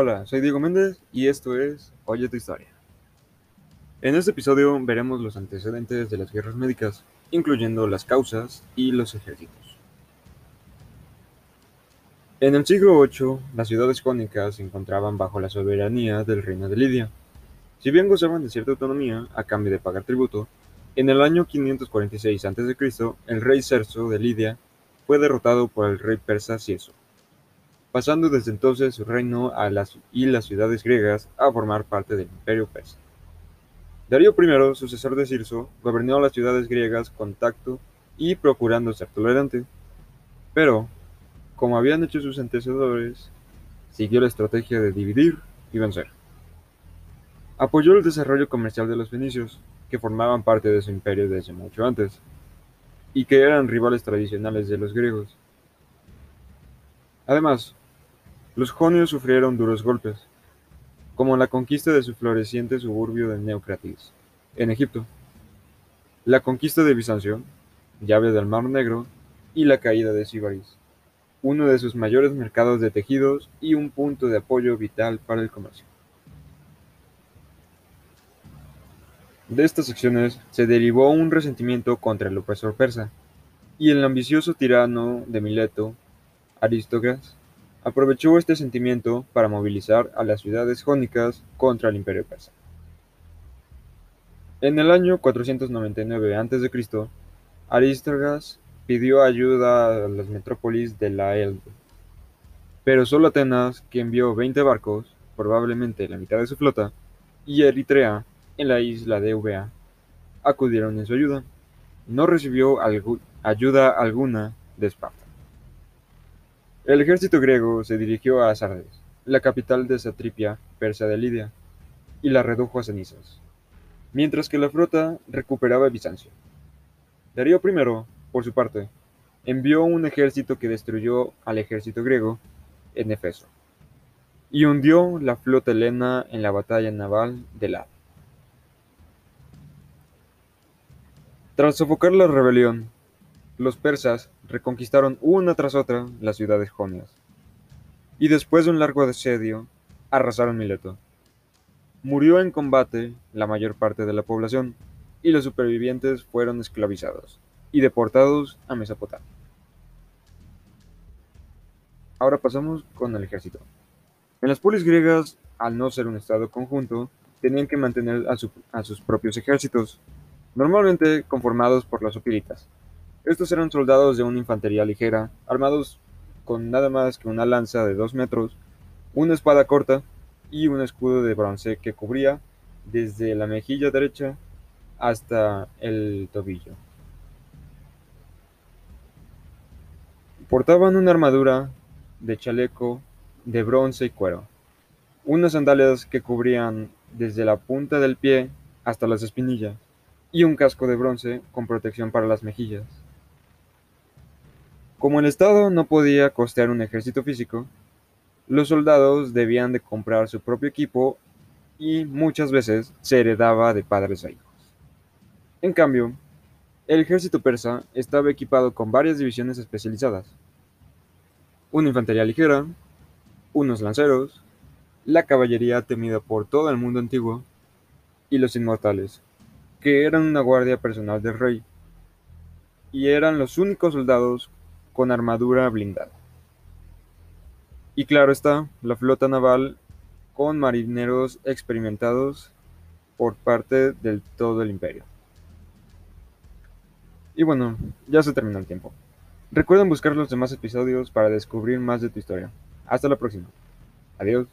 Hola, soy Diego Méndez y esto es Oye tu historia. En este episodio veremos los antecedentes de las guerras médicas, incluyendo las causas y los ejércitos. En el siglo VIII, las ciudades jónicas se encontraban bajo la soberanía del reino de Lidia. Si bien gozaban de cierta autonomía a cambio de pagar tributo, en el año 546 a.C., el rey Cerso de Lidia fue derrotado por el rey persa Cieso pasando desde entonces su reino y las ciudades griegas a formar parte del imperio persa. Darío I, sucesor de Cirso, gobernó las ciudades griegas con tacto y procurando ser tolerante, pero, como habían hecho sus antecesores, siguió la estrategia de dividir y vencer. Apoyó el desarrollo comercial de los fenicios, que formaban parte de su imperio desde mucho antes, y que eran rivales tradicionales de los griegos. Además, los jonios sufrieron duros golpes, como la conquista de su floreciente suburbio de Neucratis, en Egipto, la conquista de Bizancio, llave del Mar Negro, y la caída de Sibaris, uno de sus mayores mercados de tejidos y un punto de apoyo vital para el comercio. De estas acciones se derivó un resentimiento contra el opresor persa, y el ambicioso tirano de Mileto, Aristócrates, Aprovechó este sentimiento para movilizar a las ciudades jónicas contra el imperio persa. En el año 499 a.C., Aristargas pidió ayuda a las metrópolis de la Elbe, pero solo Atenas, que envió 20 barcos, probablemente la mitad de su flota, y Eritrea, en la isla de Eubea, acudieron en su ayuda. No recibió ayuda alguna de Esparta. El ejército griego se dirigió a Sardes, la capital de Satripia persa de Lidia, y la redujo a cenizas, mientras que la flota recuperaba Bizancio. Darío I, por su parte, envió un ejército que destruyó al ejército griego en Efeso y hundió la flota helena en la batalla naval de Lad. Tras sofocar la rebelión, los persas reconquistaron una tras otra las ciudades jonias, y después de un largo asedio, arrasaron Mileto. Murió en combate la mayor parte de la población, y los supervivientes fueron esclavizados y deportados a Mesopotamia. Ahora pasamos con el ejército. En las polis griegas, al no ser un estado conjunto, tenían que mantener a, sus propios ejércitos, normalmente conformados por las opilitas, estos eran soldados de una infantería ligera, armados con nada más que una lanza de dos metros, una espada corta y un escudo de bronce que cubría desde la mejilla derecha hasta el tobillo. Portaban una armadura de chaleco de bronce y cuero, unas sandalias que cubrían desde la punta del pie hasta las espinillas, y un casco de bronce con protección para las mejillas. Como el Estado no podía costear un ejército físico, los soldados debían de comprar su propio equipo y muchas veces se heredaba de padres a hijos. En cambio, el ejército persa estaba equipado con varias divisiones especializadas. Una infantería ligera, unos lanceros, la caballería temida por todo el mundo antiguo y los inmortales, que eran una guardia personal del rey, y eran los únicos soldados con armadura blindada. Y claro está, la flota naval con marineros experimentados por parte del todo el imperio. Y bueno, ya se terminó el tiempo. Recuerden buscar los demás episodios para descubrir más de tu historia. Hasta la próxima. Adiós.